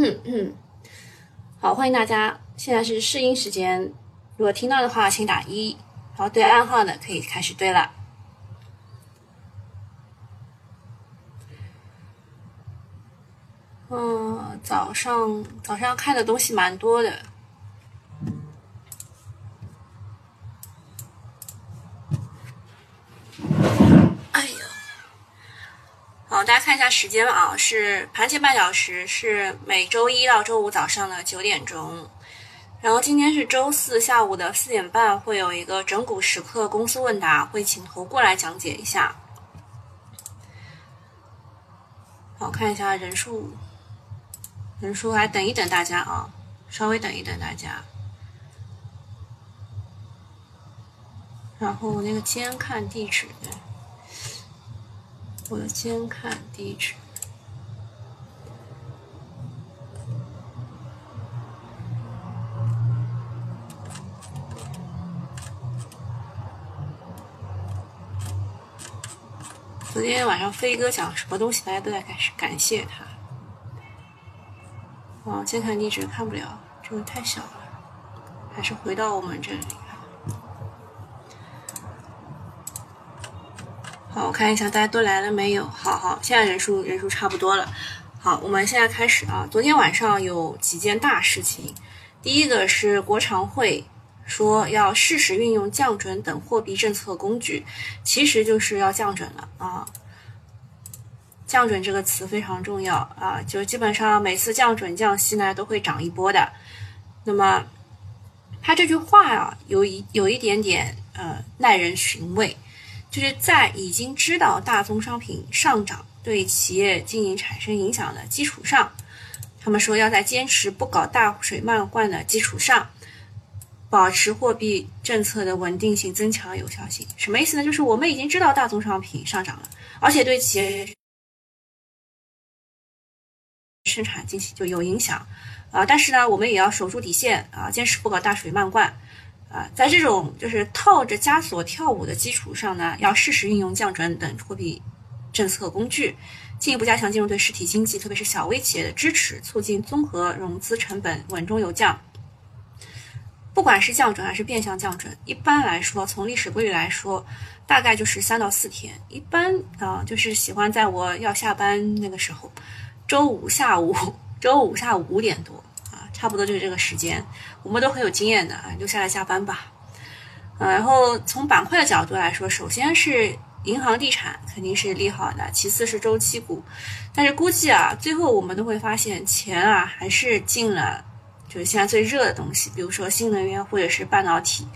嗯嗯，好，欢迎大家，现在是试音时间，如果听到的话，请打一，然后，对暗号的可以开始对了。嗯，早上早上看的东西蛮多的。哎呦，好，大家看一时间啊，是盘前半小时，是每周一到周五早上的九点钟。然后今天是周四下午的四点半，会有一个整股时刻公司问答，会请头过来讲解一下。好，看一下人数。人数还等一等大家啊，稍微等一等大家。然后那个监看地址，我的监看地址。昨天晚上飞哥讲什么东西，大家都在感感谢他。哦，监看地址看不了，这个太小了，还是回到我们这里。好，我看一下大家都来了没有？好好，现在人数人数差不多了。好，我们现在开始啊。昨天晚上有几件大事情，第一个是国常会说要适时运用降准等货币政策工具，其实就是要降准了啊。降准这个词非常重要啊，就基本上每次降准降息呢都会涨一波的。那么他这句话啊，有一有一点点呃耐人寻味，就是在已经知道大宗商品上涨对企业经营产生影响的基础上，他们说要在坚持不搞大水漫灌的基础上，保持货币政策的稳定性，增强有效性。什么意思呢？就是我们已经知道大宗商品上涨了，而且对企业。生产进行就有影响，啊，但是呢，我们也要守住底线啊，坚持不搞大水漫灌，啊，在这种就是套着枷锁跳舞的基础上呢，要适时运用降准等货币政策工具，进一步加强金融对实体经济，特别是小微企业的支持，促进综合融资成本稳中有降。不管是降准还是变相降准，一般来说，从历史规律来说，大概就是三到四天，一般啊，就是喜欢在我要下班那个时候。周五下午，周五下午五点多，差不多就是这个时间，我们都很有经验的啊，就下来下班吧。呃，然后从板块的角度来说，首先是银行、地产肯定是利好的，其次是周期股，但是估计啊，最后我们都会发现钱啊还是进了，就是现在最热的东西，比如说新能源或者是半导体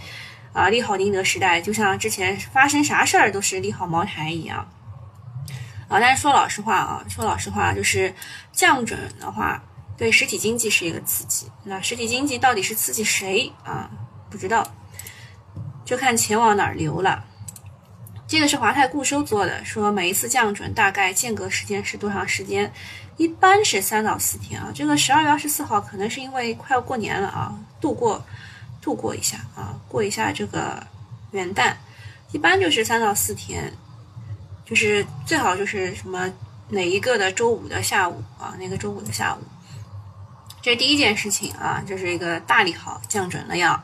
啊，利好宁德时代，就像之前发生啥事儿都是利好茅台一样。啊，但是说老实话啊，说老实话，就是降准的话，对实体经济是一个刺激。那实体经济到底是刺激谁啊？不知道，就看钱往哪儿流了。这个是华泰固收做的，说每一次降准大概间隔时间是多长时间？一般是三到四天啊。这个十二月二十四号可能是因为快要过年了啊，度过度过一下啊，过一下这个元旦，一般就是三到四天。就是最好就是什么哪一个的周五的下午啊，哪个周五的下午，这是第一件事情啊，这是一个大利好降准了要。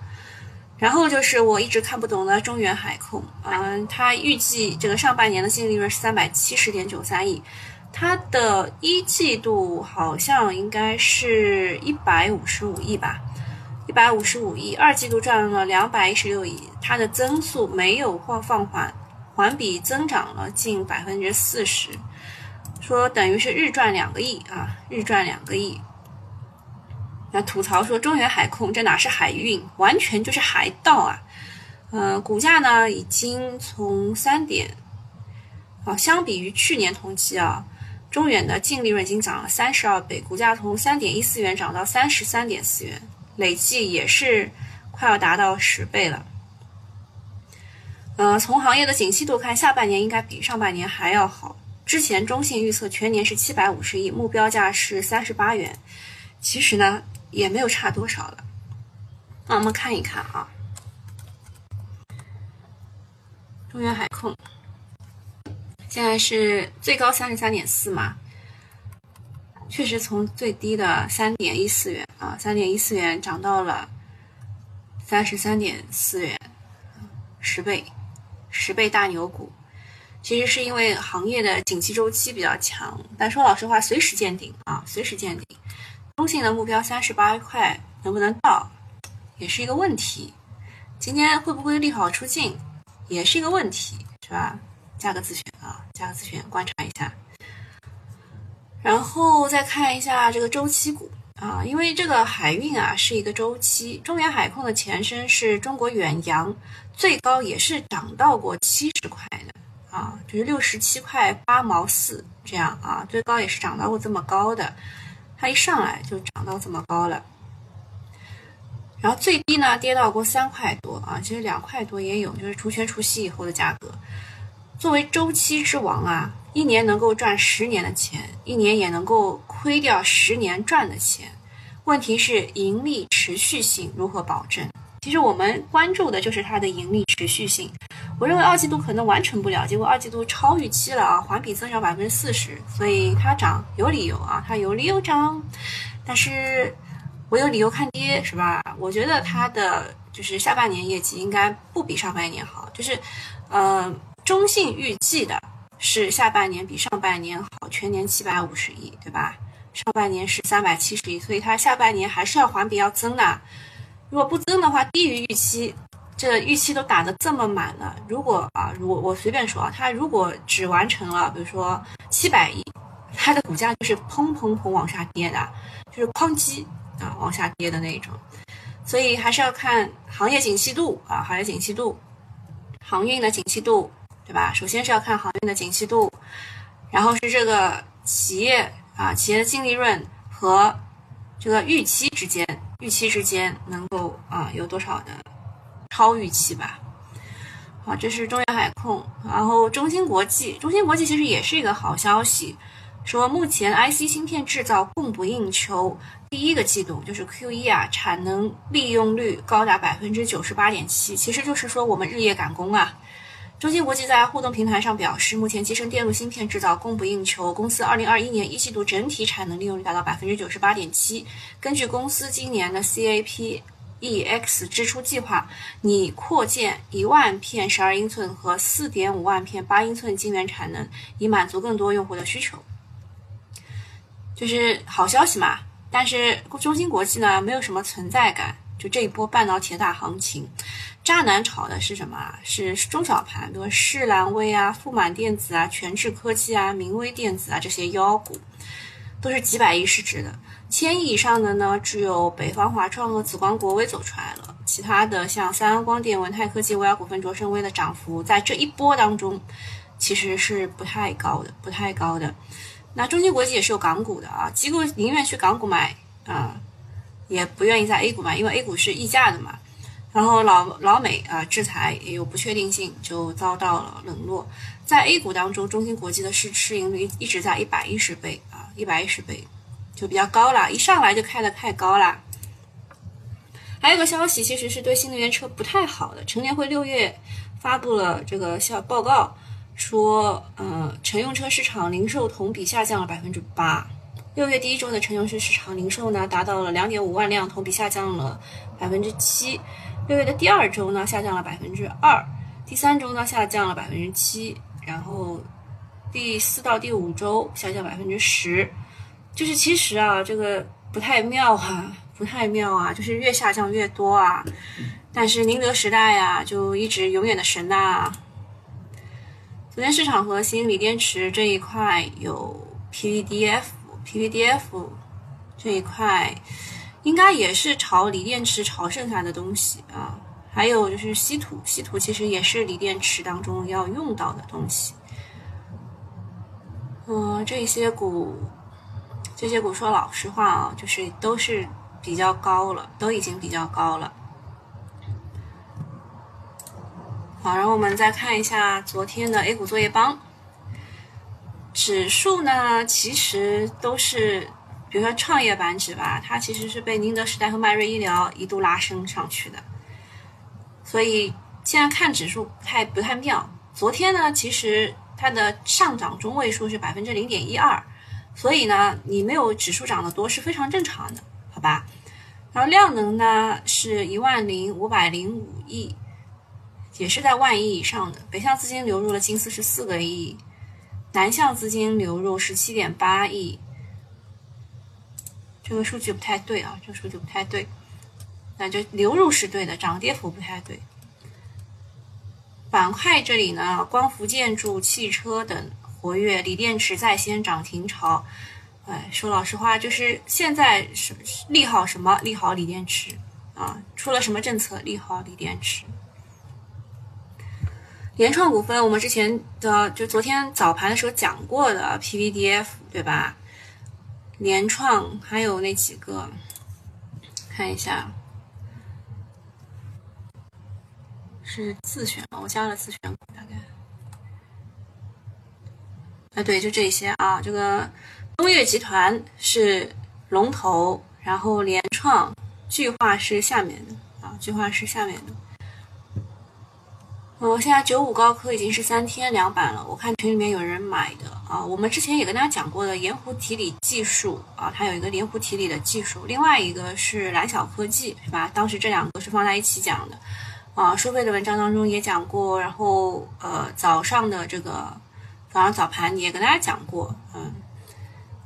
然后就是我一直看不懂的中远海控，嗯，它预计这个上半年的净利润是三百七十点九三亿，它的一季度好像应该是一百五十五亿吧，一百五十五亿，二季度赚了两百一十六亿，它的增速没有放放缓。环比增长了近百分之四十，说等于是日赚两个亿啊，日赚两个亿。那吐槽说中原海控这哪是海运，完全就是海盗啊！呃，股价呢已经从三点，啊，相比于去年同期啊，中远的净利润已经涨了三十二倍，股价从三点一四元涨到三十三点四元，累计也是快要达到十倍了。呃，从行业的景气度看，下半年应该比上半年还要好。之前中信预测全年是七百五十亿，目标价是三十八元，其实呢也没有差多少了。那我们看一看啊，中原海控现在是最高三十三点四嘛，确实从最低的三点一四元啊，三点一四元涨到了三十三点四元，十倍，十倍大牛股。其实是因为行业的景气周期比较强，但说老实话，随时见顶啊，随时见顶。中性的目标三十八块能不能到，也是一个问题。今天会不会利好出尽，也是一个问题，是吧？加个自选啊，加个自选，观察一下。然后再看一下这个周期股啊，因为这个海运啊是一个周期，中远海控的前身是中国远洋，最高也是涨到过七十块的。啊，就是六十七块八毛四这样啊，最高也是涨到过这么高的，它一上来就涨到这么高了，然后最低呢跌到过三块多啊，其实两块多也有，就是除权除息以后的价格。作为周期之王啊，一年能够赚十年的钱，一年也能够亏掉十年赚的钱，问题是盈利持续性如何保证？其实我们关注的就是它的盈利持续性。我认为二季度可能完成不了，结果二季度超预期了啊，环比增长百分之四十，所以它涨有理由啊，它有理由涨。但是我有理由看跌，是吧？我觉得它的就是下半年业绩应该不比上半年好，就是呃中性预计的是下半年比上半年好，全年七百五十亿，对吧？上半年是三百七十亿，所以它下半年还是要环比要增的。如果不增的话，低于预期。这预期都打得这么满了，如果啊，如果我随便说啊，它如果只完成了，比如说七百亿，它的股价就是砰砰砰往下跌的，就是哐叽啊往下跌的那种。所以还是要看行业景气度啊，行业景气度，航运的景气度，对吧？首先是要看航运的景气度，然后是这个企业啊，企业的净利润和这个预期之间，预期之间能够啊有多少的。超预期吧，好，这是中远海控，然后中芯国际，中芯国际其实也是一个好消息，说目前 IC 芯片制造供不应求，第一个季度就是 Q 一啊，产能利用率高达百分之九十八点七，其实就是说我们日夜赶工啊。中芯国际在互动平台上表示，目前集成电路芯片制造供不应求，公司二零二一年一季度整体产能利用率达到百分之九十八点七，根据公司今年的 CAP。EX 支出计划，拟扩建一万片十二英寸和四点五万片八英寸晶圆产能，以满足更多用户的需求。就是好消息嘛。但是中芯国际呢，没有什么存在感。就这一波半导体的大行情，渣男炒的是什么啊？是中小盘，比如世兰微啊、富满电子啊、全智科技啊、明威电子啊这些妖股，都是几百亿市值的。千亿以上的呢，只有北方华创和紫光国微走出来了，其他的像三安光电、文泰科技、威尔股份、卓胜微的涨幅，在这一波当中，其实是不太高的，不太高的。那中芯国际也是有港股的啊，机构宁愿去港股买啊，也不愿意在 A 股买，因为 A 股是溢价的嘛。然后老老美啊，制裁也有不确定性，就遭到了冷落。在 A 股当中，中芯国际的市市盈率一直在一百一十倍啊，一百一十倍。就比较高了，一上来就开的太高了。还有个消息，其实是对新能源车不太好的。乘联会六月发布了这个小报告，说，呃，乘用车市场零售同比下降了百分之八。六月第一周的乘用车市场零售呢，达到了两点五万辆，同比下降了百分之七。六月的第二周呢，下降了百分之二。第三周呢，下降了百分之七。然后第四到第五周下降百分之十。就是其实啊，这个不太妙啊，不太妙啊，就是越下降越多啊。但是宁德时代呀，就一直永远的神呐。昨天市场核心锂电池这一块有 PVDF，PVDF 这一块应该也是朝锂电池朝剩下的东西啊。还有就是稀土，稀土其实也是锂电池当中要用到的东西。嗯，这些股。这些股说老实话啊，就是都是比较高了，都已经比较高了。好，然后我们再看一下昨天的 A 股作业帮，指数呢其实都是，比如说创业板指吧，它其实是被宁德时代和迈瑞医疗一度拉升上去的，所以现在看指数不太不太妙。昨天呢，其实它的上涨中位数是百分之零点一二。所以呢，你没有指数涨得多是非常正常的，好吧？然后量能呢是一万零五百零五亿，也是在万亿以上的。北向资金流入了近四十四个亿，南向资金流入十七点八亿。这个数据不太对啊，这个数据不太对。那就流入是对的，涨跌幅不太对。板块这里呢，光伏、建筑、汽车等活跃，锂电池在先涨停潮。哎，说老实话，就是现在是利好什么？利好锂电池啊！出了什么政策？利好锂电池。联创股份，我们之前的就昨天早盘的时候讲过的 PVDF，对吧？联创还有那几个，看一下。是自选？我加了自选股，大概。啊，对，就这些啊。这个东岳集团是龙头，然后联创、聚化是下面的啊，聚化是下面的。嗯，现在九五高科已经是三天两板了，我看群里面有人买的啊。我们之前也跟大家讲过的盐湖提锂技术啊，它有一个盐湖提锂的技术，另外一个是蓝晓科技，是吧？当时这两个是放在一起讲的。啊，收费的文章当中也讲过，然后呃早上的这个早上早盘也跟大家讲过，嗯，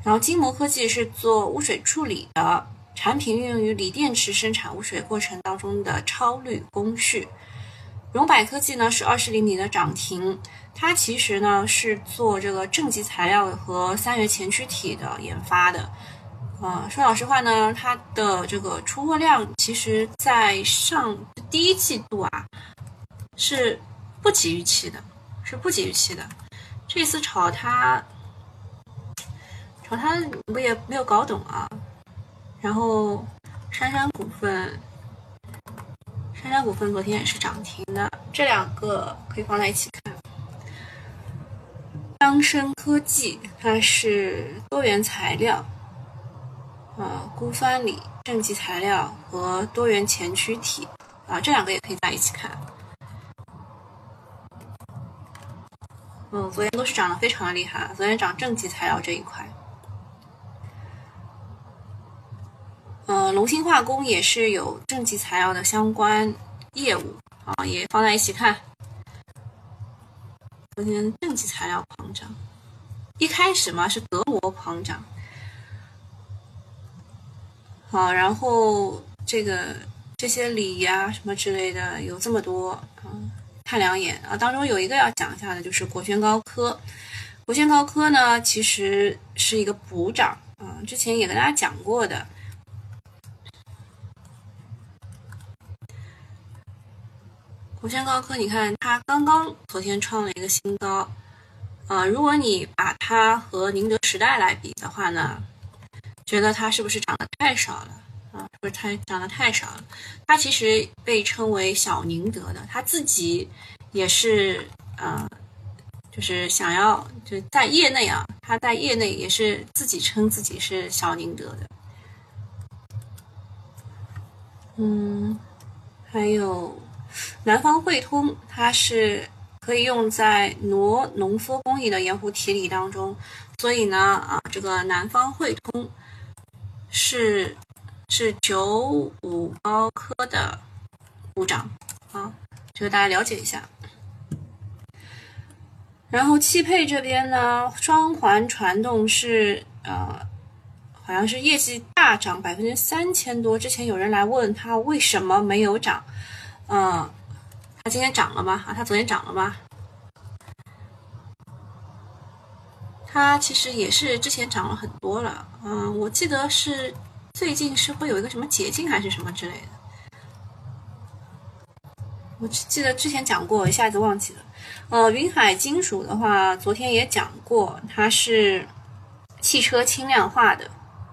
然后金模科技是做污水处理的产品，运用于锂电池生产污水过程当中的超滤工序。荣百科技呢是二十厘米的涨停，它其实呢是做这个正极材料和三元前驱体的研发的。啊，说老实话呢，它的这个出货量，其实在上第一季度啊，是不及预期的，是不及预期的。这次炒它，炒它我也没有搞懂啊。然后杉杉股份，杉杉股份昨天也是涨停的，这两个可以放在一起看。张生科技，它是多元材料。呃，钴酸锂、正极材料和多元前驱体啊，这两个也可以在一起看。嗯，昨天都是涨得非常的厉害，昨天涨正极材料这一块。呃，龙芯化工也是有正极材料的相关业务啊，也放在一起看。昨天正极材料狂涨，一开始嘛是德膜狂涨。好，然后这个这些锂呀什么之类的有这么多啊，看两眼啊。当中有一个要讲一下的，就是国轩高科。国轩高科呢，其实是一个补涨啊，之前也跟大家讲过的。国轩高科，你看它刚刚昨天创了一个新高啊。如果你把它和宁德时代来比的话呢？觉得它是不是涨得太少了啊？是不是太涨得太少了？它其实被称为小宁德的，它自己也是呃，就是想要就在业内啊，它在业内也是自己称自己是小宁德的。嗯，还有南方汇通，它是可以用在挪农夫工艺的盐湖提锂当中，所以呢啊，这个南方汇通。是是九五高科的股长啊，这个大家了解一下。然后汽配这边呢，双环传动是呃，好像是业绩大涨百分之三千多。之前有人来问他为什么没有涨，嗯，它今天涨了吗？啊，它昨天涨了吗？它其实也是之前涨了很多了，嗯，我记得是最近是会有一个什么解禁还是什么之类的，我记得之前讲过，一下子忘记了。呃，云海金属的话，昨天也讲过，它是汽车轻量化的，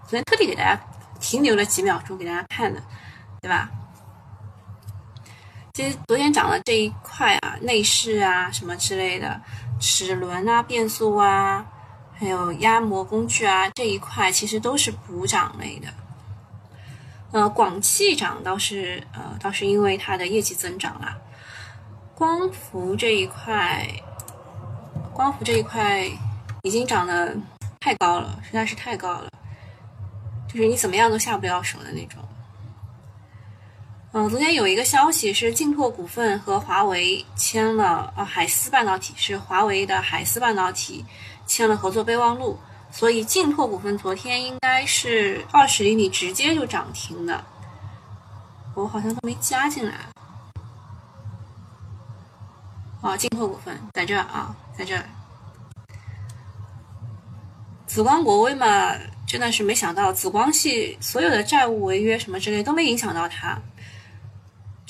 昨天特地给大家停留了几秒钟给大家看的，对吧？其实昨天讲的这一块啊，内饰啊什么之类的，齿轮啊、变速啊。还有压模工具啊这一块其实都是补涨类的，呃，广汽涨倒是呃倒是因为它的业绩增长了，光伏这一块，光伏这一块已经涨得太高了，实在是太高了，就是你怎么样都下不了手的那种。嗯，昨天有一个消息是劲拓股份和华为签了，呃，海思半导体是华为的海思半导体签了合作备忘录，所以劲拓股份昨天应该是二十厘米直接就涨停的。我好像都没加进来。啊，劲拓股份在这儿啊，在这儿。紫光国威嘛，真的是没想到，紫光系所有的债务违约什么之类都没影响到它。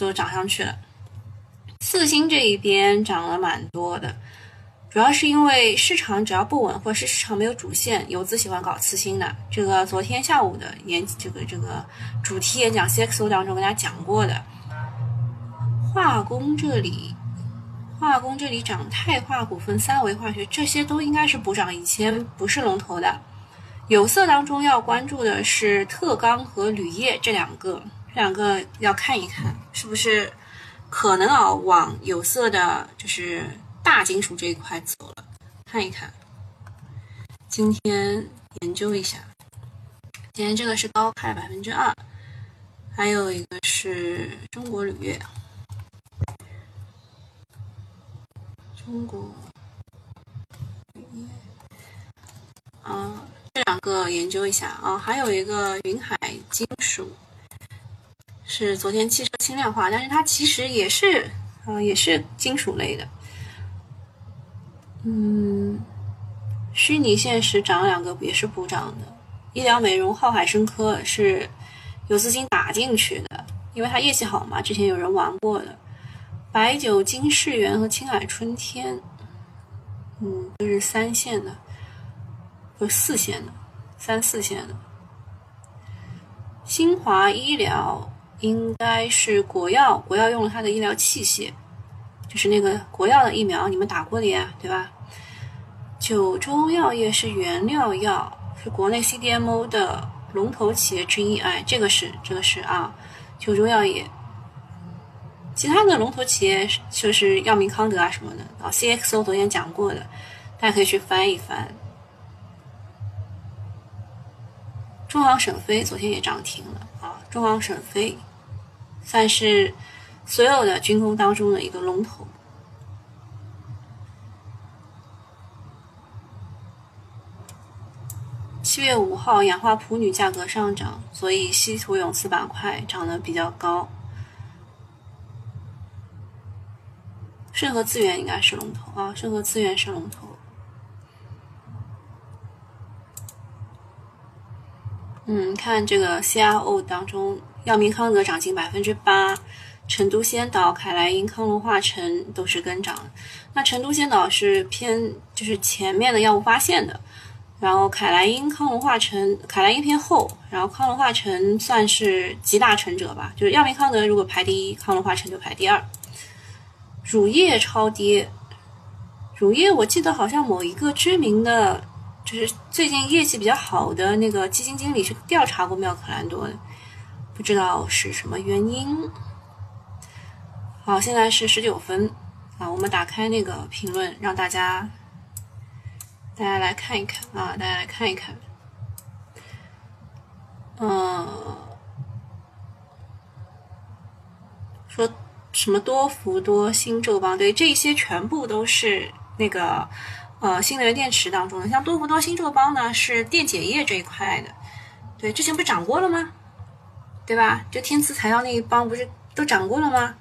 就涨上去了，四星这一边涨了蛮多的，主要是因为市场只要不稳，或是市场没有主线，游资喜欢搞次新的。这个昨天下午的演这个这个主题演讲 CXO 当中跟大家讲过的，化工这里，化工这里涨，泰化股份、三维化学这些都应该是补涨，以前不是龙头的。有色当中要关注的是特钢和铝业这两个。这两个要看一看，是不是可能啊往有色的，就是大金属这一块走了，看一看。今天研究一下，今天这个是高开百分之二，还有一个是中国铝业，中国铝业，啊，这两个研究一下啊，还有一个云海金属。是昨天汽车轻量化，但是它其实也是，呃，也是金属类的。嗯，虚拟现实涨了两个也是补涨的。医疗美容浩海生科是有资金打进去的，因为它业绩好嘛，之前有人玩过的。白酒金世元和青海春天，嗯，都是三线的，不四线的，三四线的。新华医疗。应该是国药，国药用了它的医疗器械，就是那个国药的疫苗，你们打过的呀，对吧？九州药业是原料药，是国内 CDMO 的龙头企业之一，哎，这个是这个是啊，九州药业。其他的龙头企业就是药明康德啊什么的啊，CXO 昨天讲过的，大家可以去翻一翻。中航沈飞昨天也涨停了啊，中航沈飞。算是所有的军工当中的一个龙头。七月五号，氧化钋铝价格上涨，所以稀土永磁板块涨得比较高。盛和资源应该是龙头啊，盛和资源是龙头。嗯，看这个 CRO 当中。药明康德涨近百分之八，成都先导、凯莱因、康龙化成都是跟涨。那成都先导是偏就是前面的药物发现的，然后凯莱因、康龙化成，凯莱因偏后，然后康龙化成算是集大成者吧。就是药明康德如果排第一，康龙化成就排第二。乳业超跌，乳业我记得好像某一个知名的，就是最近业绩比较好的那个基金经理是调查过妙可蓝多的。不知道是什么原因。好，现在是十九分啊，我们打开那个评论，让大家大家来看一看啊，大家来看一看。嗯，说什么多福多、新宙邦，对，这些全部都是那个呃新能源电池当中的。像多氟多、新宙邦呢，是电解液这一块的。对，之前不涨过了吗？对吧？就天赐材料那一帮不是都涨过了吗？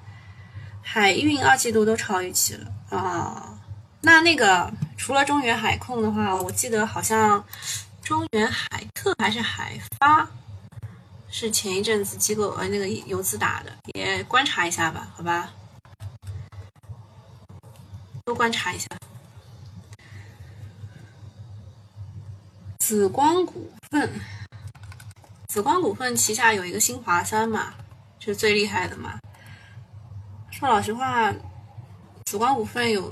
海运二季度都超预期了啊！那那个除了中原海控的话，我记得好像中原海特还是海发是前一阵子机构呃那个游资打的，也观察一下吧，好吧？多观察一下。紫光股份。紫光股份旗下有一个新华三嘛，就是最厉害的嘛。说老实话，紫光股份有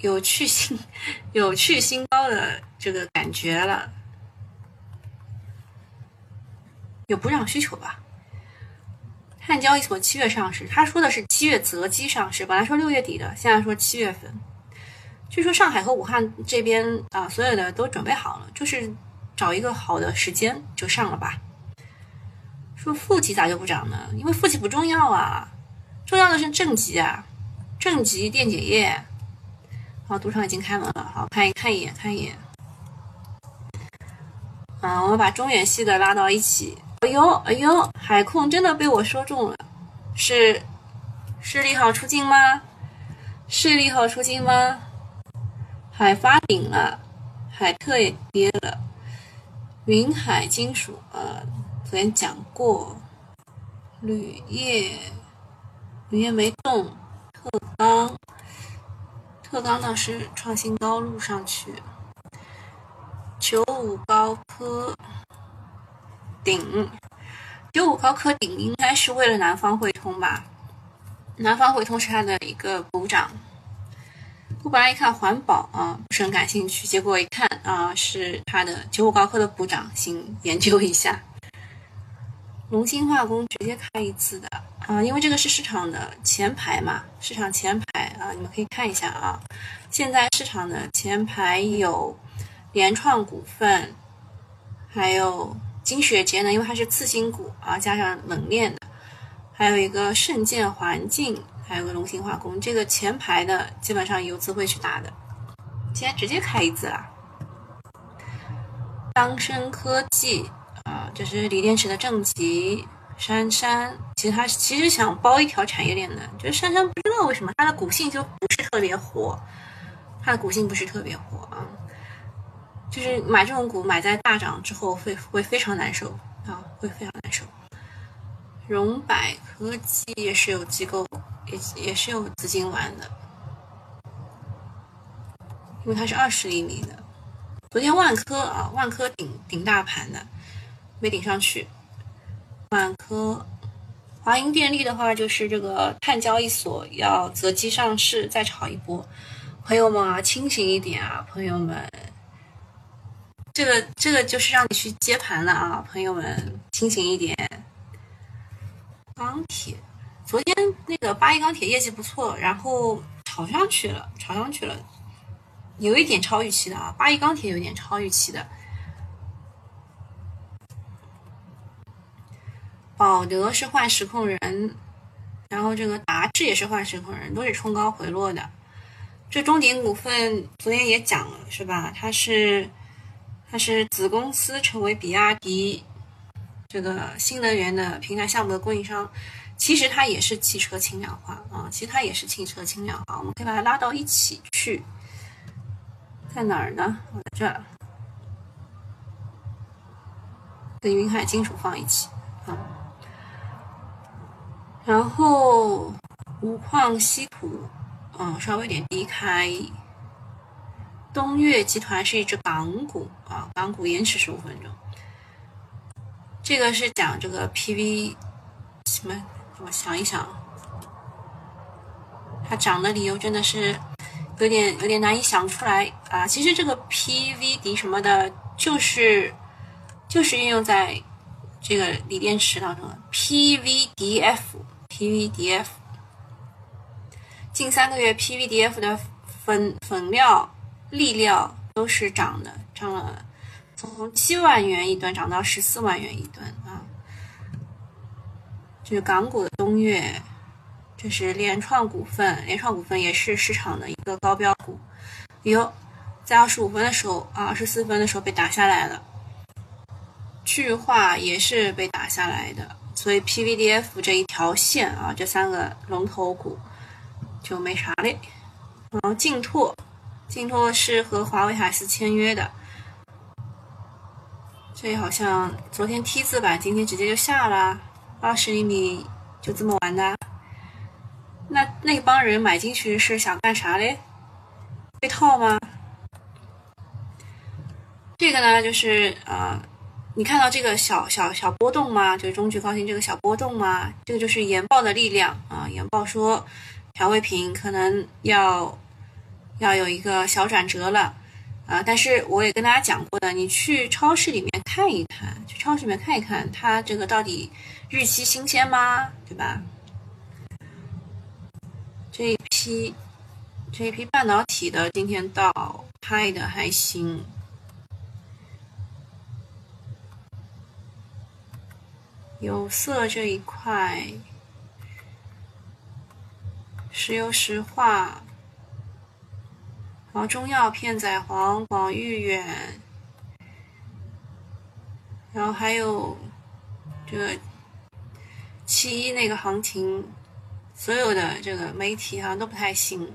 有去新 有去新高的这个感觉了，有补涨需求吧？汉交易所七月上市，他说的是七月择机上市，本来说六月底的，现在说七月份。据说上海和武汉这边啊，所有的都准备好了，就是找一个好的时间就上了吧。说负极咋就不涨呢？因为负极不重要啊，重要的是正极啊，正极电解液。好，赌场已经开门了，好看一看一眼，看一眼。啊，我们把中远系的拉到一起。哎呦，哎呦，海控真的被我说中了，是是利好出境吗？是利好出境吗？海发顶了，海特也跌了，云海金属啊，昨天讲过，铝业，铝业没动，特钢，特钢倒是创新高路上去，九五高科。顶九五高科顶应该是为了南方汇通吧？南方汇通是它的一个补涨。我本来一看环保啊，不是很感兴趣，结果一看啊，是它的九五高科的补涨，行，研究一下。龙芯化工直接开一次的啊，因为这个是市场的前排嘛，市场前排啊，你们可以看一下啊。现在市场的前排有联创股份，还有。金雪节呢，因为它是次新股啊，加上冷链的，还有一个盛建环境，还有个龙芯化工，这个前排的基本上游资会去打的。今天直接开一次啦。当升科技就，是锂电池的正极。珊珊，其实它其实想包一条产业链的，就是珊珊不知道为什么它的股性就不是特别火，它的股性不是特别火啊。就是买这种股，买在大涨之后会会非常难受啊，会非常难受。荣百科技也是有机构，也也是有资金玩的，因为它是二十厘米的。昨天万科啊，万科顶顶大盘的，没顶上去。万科，华银电力的话，就是这个碳交易所要择机上市，再炒一波。朋友们啊，清醒一点啊，朋友们。这个这个就是让你去接盘了啊，朋友们清醒一点。钢铁，昨天那个八一钢铁业绩不错，然后炒上去了，炒上去了，有一点超预期的啊，八一钢铁有点超预期的。宝德是换时控人，然后这个达志也是换时控人，都是冲高回落的。这中鼎股份昨天也讲了是吧？它是。它是子公司成为比亚迪这个新能源的平台项目的供应商，其实它也是汽车轻量化啊，其实它也是汽车轻量化，我们可以把它拉到一起去，在哪儿呢？我在这儿，跟云海金属放一起啊，然后五矿稀土，嗯，稍微有点低开。东岳集团是一只港股啊，港股延迟十五分钟。这个是讲这个 PV 什么？我想一想，它涨的理由真的是有点有点难以想出来啊。其实这个 PVD 什么的，就是就是运用在这个锂电池当中的 P V D F Pvdf。近三个月 PVDF 的粉粉料。粒料都是涨的，涨了从七万元一吨涨到十四万元一吨啊！这是港股的东岳，这是联创股份，联创股份也是市场的一个高标股。哟，在二十五分的时候啊，二十四分的时候被打下来了。巨化也是被打下来的，所以 PVDF 这一条线啊，这三个龙头股就没啥嘞。然后劲拓。信托是和华为海思签约的，这好像昨天 T 字板，今天直接就下了，二十厘米就这么玩的。那那帮人买进去是想干啥嘞？被套吗？这个呢，就是呃，你看到这个小小小波动吗？就是中距高新这个小波动吗？这个就是研报的力量啊！研报说调味品可能要。要有一个小转折了，啊！但是我也跟大家讲过的，你去超市里面看一看，去超市里面看一看，它这个到底日期新鲜吗？对吧？这一批这一批半导体的今天到拍的还行。有色这一块，石油石化，然后中药片仔癀、广誉远，然后还有这个七一那个行情，所有的这个媒体好像都不太行。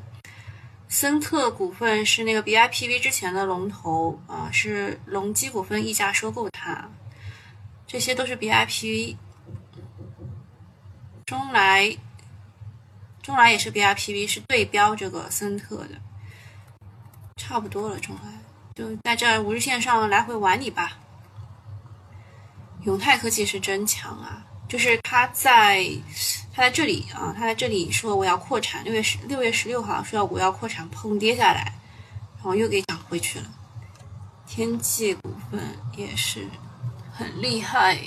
森特股份是那个 BIPV 之前的龙头啊，是隆基股份溢价收购它。这些都是 BIPV，中来，中来也是 BIPV，是对标这个森特的，差不多了。中来就在这五日线上来回玩你吧。永泰科技是真强啊，就是它在它在这里啊，它在这里说我要扩产，六月十六月十六号说要我要扩产，砰跌下来，然后又给涨回去了。天际股份也是。很厉害，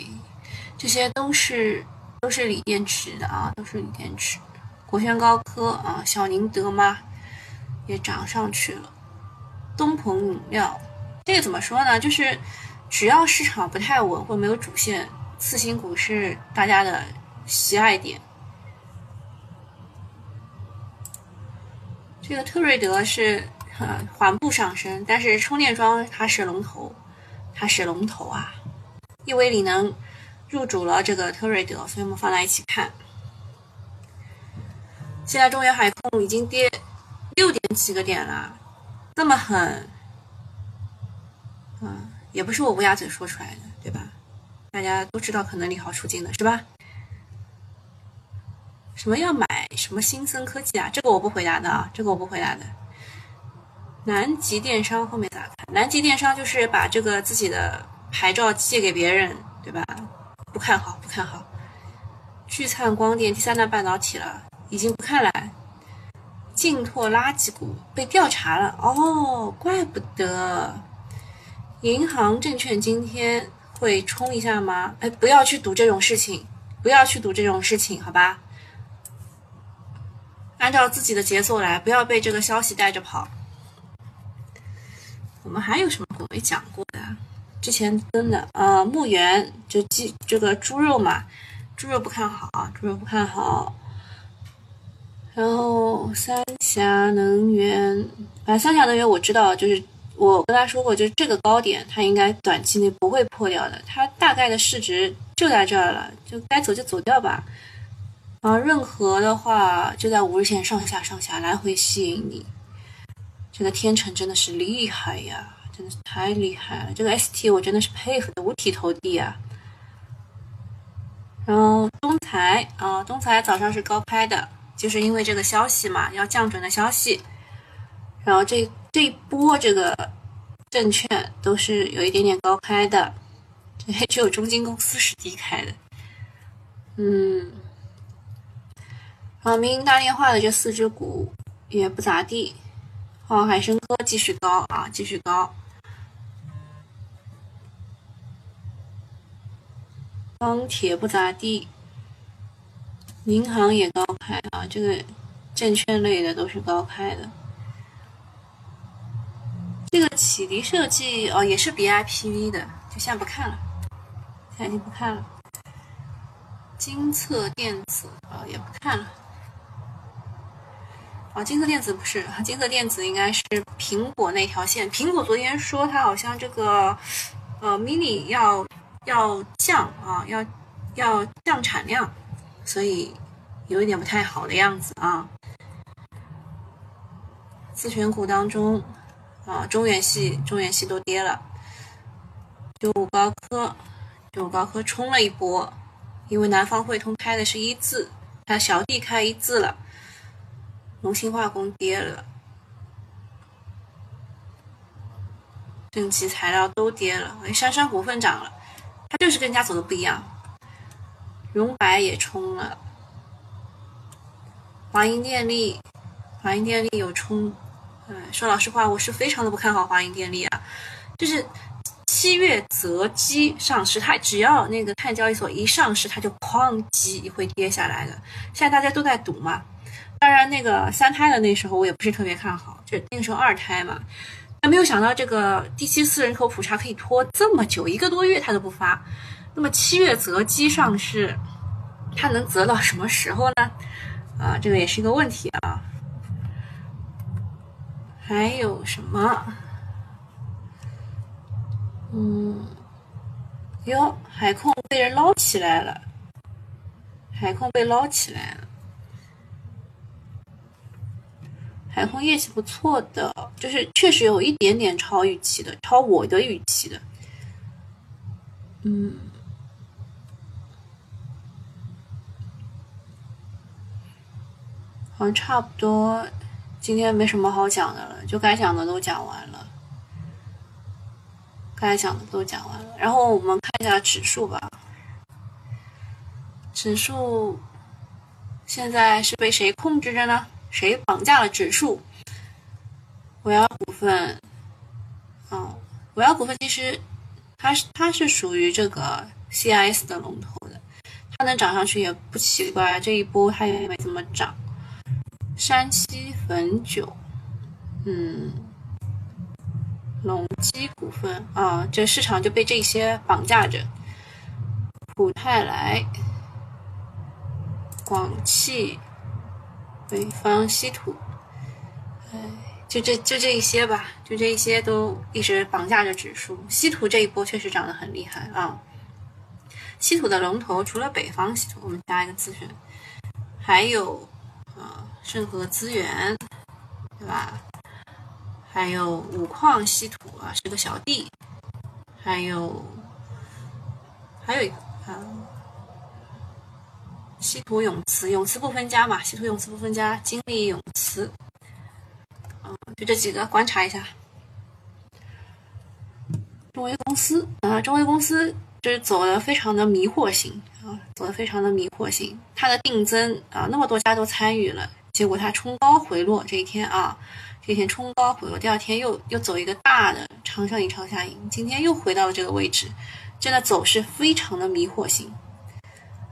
这些都是都是锂电池的啊，都是锂电池。国轩高科啊，小宁德嘛也涨上去了。东鹏饮料这个怎么说呢？就是只要市场不太稳或没有主线，次新股是大家的喜爱点。这个特瑞德是呃缓步上升，但是充电桩它是龙头，它是龙头啊。亿威锂能入主了这个特瑞德，所以我们放在一起看。现在中原海控已经跌六点几个点了，这么狠，嗯，也不是我乌鸦嘴说出来的，对吧？大家都知道可能利好出尽的是吧？什么要买什么新森科技啊？这个我不回答的啊，这个我不回答的。南极电商后面咋看？南极电商就是把这个自己的。牌照借给别人，对吧？不看好，不看好。聚灿光电第三代半导体了，已经不看了。劲拓垃圾股被调查了，哦，怪不得。银行证券今天会冲一下吗？哎，不要去赌这种事情，不要去赌这种事情，好吧？按照自己的节奏来，不要被这个消息带着跑。我们还有什么股没讲过的？之前跟的啊，牧原就鸡这个猪肉嘛，猪肉不看好啊，猪肉不看好。然后三峡能源，啊，三峡能源我知道，就是我跟他说过，就是这个高点它应该短期内不会破掉的，它大概的市值就在这儿了，就该走就走掉吧。啊，任何的话就在五日线上下上下来回吸引你，这个天成真的是厉害呀。真的是太厉害了，这个 ST 我真的是佩服的五体投地啊。然后东财啊，东财早上是高开的，就是因为这个消息嘛，要降准的消息。然后这这一波这个证券都是有一点点高开的，只有中金公司是低开的。嗯，然后民营大电话的这四只股也不咋地。好，海生科继续高啊，继续高。钢铁不咋地，银行也高开啊，这个证券类的都是高开的。这个启迪设计哦，也是 BIPV 的，就先不看了，现在已经不看了。金策电子啊，也不看了。啊，金策电子不是，金策电子应该是苹果那条线。苹果昨天说它好像这个呃 mini 要。要降啊，要要降产量，所以有一点不太好的样子啊。自选股当中啊，中远系、中远系都跌了。九五高科，九五高科冲了一波，因为南方汇通开的是一字，它小弟开一字了。龙芯化工跌了，正极材料都跌了，哎，杉杉股份涨了。它就是跟人家走的不一样，荣白也冲了，华银电力，华银电力有冲，嗯，说老实话，我是非常的不看好华银电力啊，就是七月择机上市，它只要那个碳交易所一上市，它就哐叽会跌下来的。现在大家都在赌嘛，当然，那个三胎的那时候我也不是特别看好，就那个时候二胎嘛。没有想到这个第七次人口普查可以拖这么久，一个多月他都不发。那么七月择机上市，他能择到什么时候呢？啊，这个也是一个问题啊。还有什么？嗯，哟，海控被人捞起来了，海控被捞起来了。海空业绩不错的，就是确实有一点点超预期的，超我的预期的。嗯，好像差不多，今天没什么好讲的了，就该讲的都讲完了，该讲的都讲完了。然后我们看一下指数吧，指数现在是被谁控制着呢？谁绑架了指数？维尔股份，嗯，维尔股份其实它是它是属于这个 CIS 的龙头的，它能涨上去也不奇怪。这一波它也没怎么涨。山西汾酒，嗯，隆基股份啊，这市场就被这些绑架着。普泰来，广汽。北方稀土，哎，就这就这一些吧，就这一些都一直绑架着指数。稀土这一波确实涨得很厉害啊！稀土的龙头除了北方稀土，我们加一个自选，还有啊盛和资源，对吧？还有五矿稀土啊是个小弟，还有还有一个啊。稀土永磁，永磁不分家嘛？稀土永磁不分家，金利永磁，嗯，就这几个，观察一下。中微公司啊，中微公司就是走的非常的迷惑性啊，走的非常的迷惑性。它的定增啊，那么多家都参与了，结果它冲高回落这一天啊，这一天冲高回落，第二天又又走一个大的长上影长下影，今天又回到了这个位置，真的走势非常的迷惑性。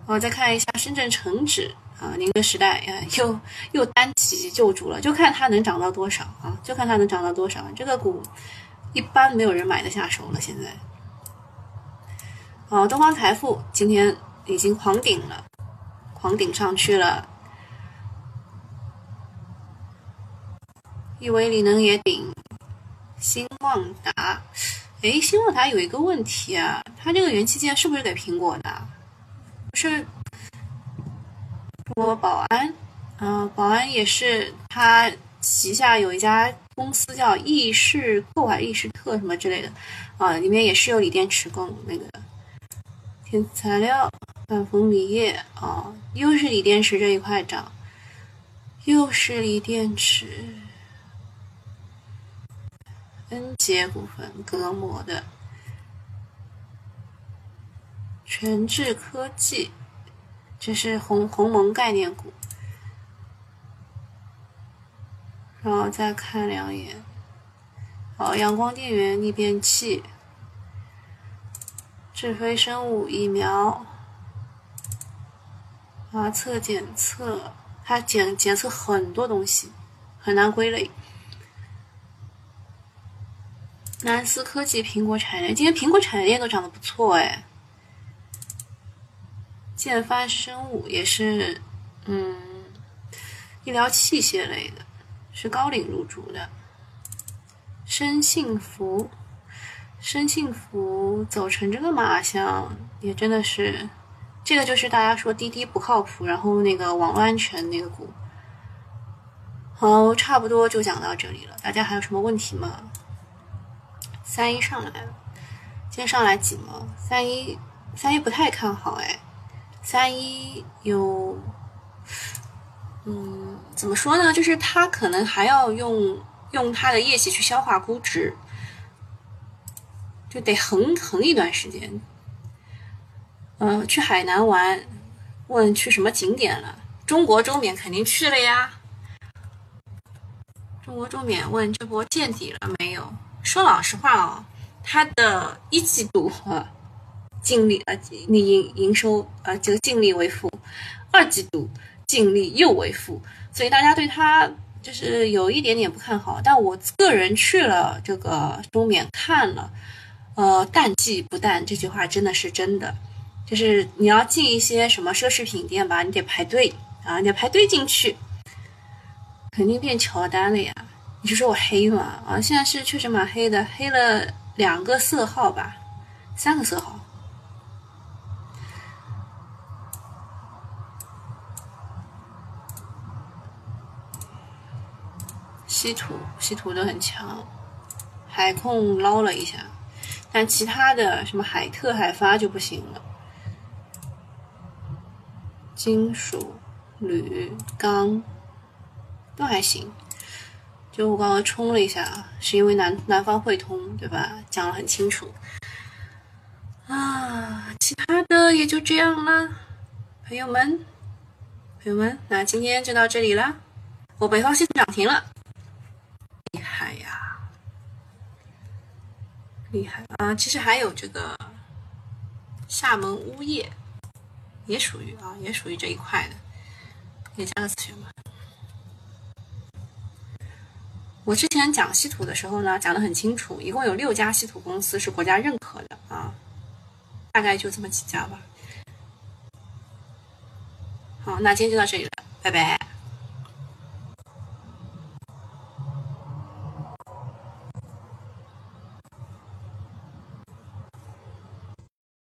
我再看一下深圳成指啊，宁德时代啊，又又单起救主了，就看它能涨到多少啊，就看它能涨到多少。这个股一般没有人买得下手了，现在。啊，东方财富今天已经狂顶了，狂顶上去了。亿维锂能也顶，新旺达，哎，新旺达有一个问题啊，它这个元器件是不是给苹果的？是中国宝安，嗯，保安也是他旗下有一家公司叫易仕购还是易仕特什么之类的，啊，里面也是有锂电池供那个天赐材料、万丰锂业啊，又是锂电池这一块涨，又是锂电池，恩捷股份隔膜的。全智科技，这是鸿鸿蒙概念股，然后再看两眼，哦，阳光电源逆变器，智飞生物疫苗，啊，测检测，它检检测很多东西，很难归类。南思科技、苹果产业链，今天苹果产业链都涨得不错哎。建发生物也是，嗯，医疗器械类的，是高瓴入驻的。生幸福，生幸福走成这个马相，也真的是，这个就是大家说滴滴不靠谱，然后那个网络安全那个股。好，差不多就讲到这里了，大家还有什么问题吗？三一上来了，今天上来几毛？三一，三一不太看好哎。三一有，嗯，怎么说呢？就是他可能还要用用他的业绩去消化估值，就得横横一段时间。嗯，去海南玩，问去什么景点了？中国周免肯定去了呀。中国周免问这波见底了没有？说老实话哦，它的一季度啊。净利啊，你营营收啊，这个净利为负，二季度净利又为负，所以大家对它就是有一点点不看好。但我个人去了这个中缅看了，呃，淡季不淡这句话真的是真的，就是你要进一些什么奢侈品店吧，你得排队啊，你得排队进去，肯定变乔丹了呀。你是说我黑吗？啊，现在是确实蛮黑的，黑了两个色号吧，三个色号。稀土，稀土都很强，海控捞了一下，但其他的什么海特、海发就不行了。金属、铝、钢都还行。就我刚刚冲了一下，是因为南南方汇通对吧？讲了很清楚啊，其他的也就这样了，朋友们，朋友们，那今天就到这里啦。我北方系统涨停了，厉害啊！其实还有这个厦门钨业，也属于啊，也属于这一块的，也加个词权吧。我之前讲稀土的时候呢，讲的很清楚，一共有六家稀土公司是国家认可的啊，大概就这么几家吧。好，那今天就到这里了，拜拜。